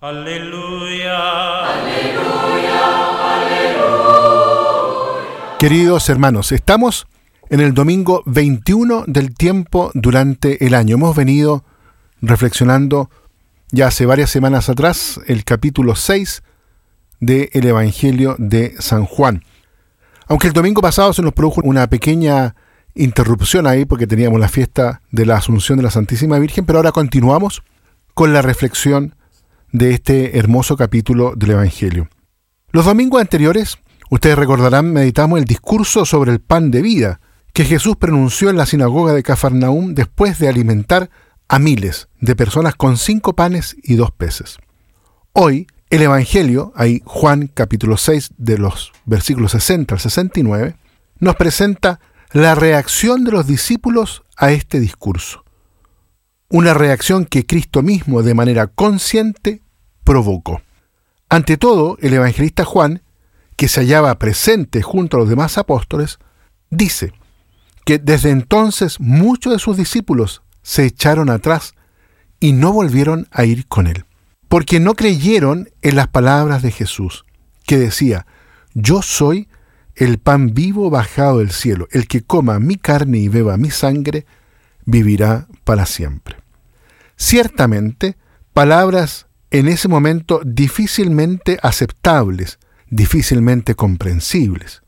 Aleluya. Queridos hermanos, estamos en el domingo 21 del tiempo durante el año. Hemos venido reflexionando ya hace varias semanas atrás el capítulo 6 del Evangelio de San Juan. Aunque el domingo pasado se nos produjo una pequeña interrupción ahí porque teníamos la fiesta de la Asunción de la Santísima Virgen, pero ahora continuamos con la reflexión de este hermoso capítulo del Evangelio. Los domingos anteriores, ustedes recordarán, meditamos el discurso sobre el pan de vida que Jesús pronunció en la sinagoga de Cafarnaúm después de alimentar a miles de personas con cinco panes y dos peces. Hoy, el Evangelio, ahí Juan capítulo 6 de los versículos 60 al 69, nos presenta la reacción de los discípulos a este discurso. Una reacción que Cristo mismo de manera consciente provocó. Ante todo, el evangelista Juan, que se hallaba presente junto a los demás apóstoles, dice que desde entonces muchos de sus discípulos se echaron atrás y no volvieron a ir con él, porque no creyeron en las palabras de Jesús, que decía, yo soy el pan vivo bajado del cielo, el que coma mi carne y beba mi sangre, vivirá para siempre. Ciertamente, palabras en ese momento difícilmente aceptables, difícilmente comprensibles.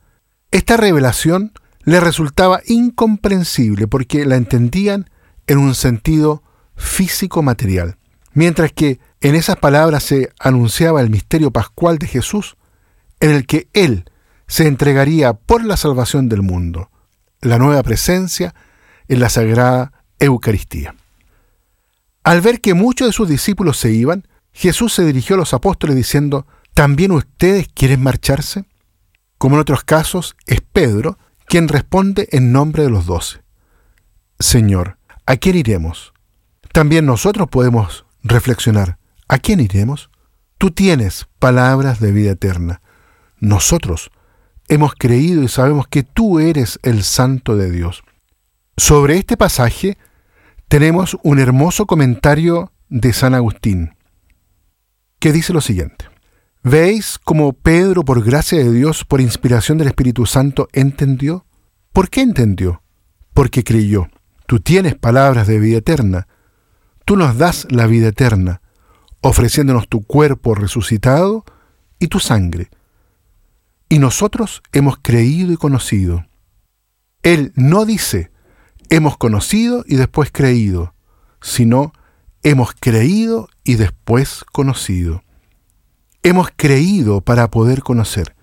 Esta revelación le resultaba incomprensible porque la entendían en un sentido físico-material, mientras que en esas palabras se anunciaba el misterio pascual de Jesús, en el que Él se entregaría por la salvación del mundo, la nueva presencia en la Sagrada Eucaristía. Al ver que muchos de sus discípulos se iban, Jesús se dirigió a los apóstoles diciendo, ¿también ustedes quieren marcharse? Como en otros casos, es Pedro quien responde en nombre de los doce. Señor, ¿a quién iremos? También nosotros podemos reflexionar, ¿a quién iremos? Tú tienes palabras de vida eterna. Nosotros hemos creído y sabemos que tú eres el Santo de Dios. Sobre este pasaje tenemos un hermoso comentario de San Agustín, que dice lo siguiente. ¿Veis cómo Pedro, por gracia de Dios, por inspiración del Espíritu Santo, entendió? ¿Por qué entendió? Porque creyó. Tú tienes palabras de vida eterna. Tú nos das la vida eterna, ofreciéndonos tu cuerpo resucitado y tu sangre y nosotros hemos creído y conocido. Él no dice, hemos conocido y después creído, sino hemos creído y después conocido. Hemos creído para poder conocer.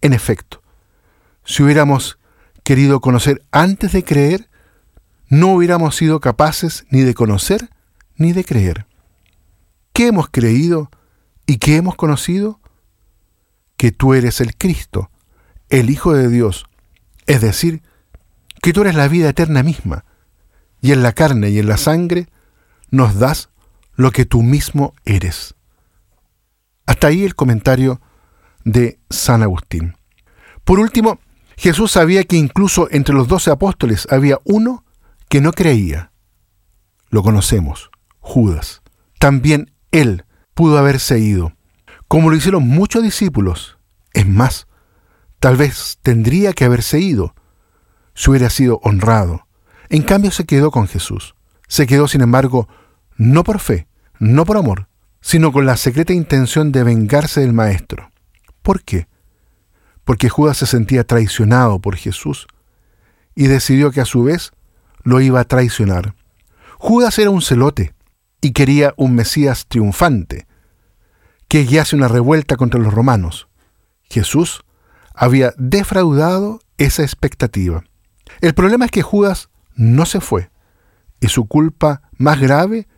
En efecto, si hubiéramos querido conocer antes de creer, no hubiéramos sido capaces ni de conocer ni de creer. ¿Qué hemos creído y qué hemos conocido? que tú eres el Cristo, el Hijo de Dios, es decir, que tú eres la vida eterna misma, y en la carne y en la sangre nos das lo que tú mismo eres. Hasta ahí el comentario de San Agustín. Por último, Jesús sabía que incluso entre los doce apóstoles había uno que no creía. Lo conocemos, Judas. También él pudo haberse ido, como lo hicieron muchos discípulos. Es más, tal vez tendría que haberse ido si hubiera sido honrado. En cambio se quedó con Jesús. Se quedó, sin embargo, no por fe, no por amor, sino con la secreta intención de vengarse del Maestro. ¿Por qué? Porque Judas se sentía traicionado por Jesús y decidió que a su vez lo iba a traicionar. Judas era un celote y quería un Mesías triunfante, que guiase una revuelta contra los romanos. Jesús había defraudado esa expectativa. El problema es que Judas no se fue, y su culpa más grave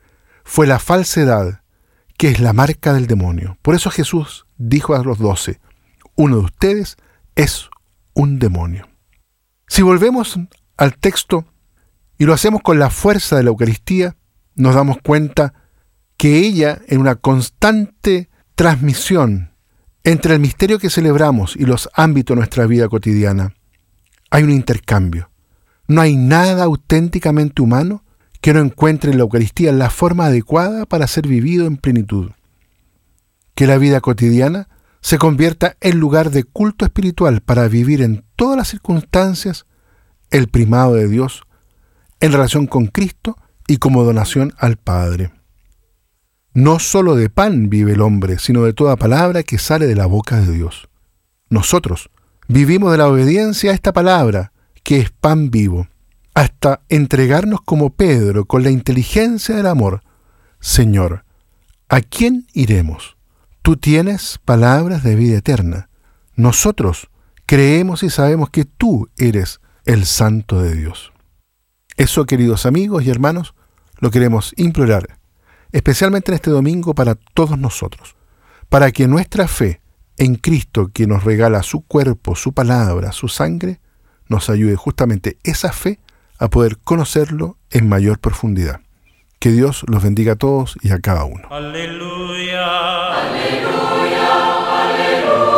fue la falsedad, que es la marca del demonio. Por eso Jesús dijo a los doce, uno de ustedes es un demonio. Si volvemos al texto y lo hacemos con la fuerza de la Eucaristía, nos damos cuenta que ella, en una constante transmisión entre el misterio que celebramos y los ámbitos de nuestra vida cotidiana. Hay un intercambio. No hay nada auténticamente humano que no encuentre en la Eucaristía la forma adecuada para ser vivido en plenitud. que la vida cotidiana se convierta en lugar de culto espiritual para vivir en todas las circunstancias el primado de Dios en relación con Cristo y como donación al Padre. No sólo de pan vive el hombre, sino de toda palabra que sale de la boca de Dios. Nosotros vivimos de la obediencia a esta palabra, que es pan vivo, hasta entregarnos como Pedro con la inteligencia del amor. Señor, ¿a quién iremos? Tú tienes palabras de vida eterna. Nosotros creemos y sabemos que tú eres el Santo de Dios. Eso, queridos amigos y hermanos, lo queremos implorar, especialmente en este domingo para todos nosotros, para que nuestra fe en Cristo, que nos regala su cuerpo, su palabra, su sangre, nos ayude justamente esa fe a poder conocerlo en mayor profundidad. Que Dios los bendiga a todos y a cada uno. Aleluya. Aleluya. Aleluya.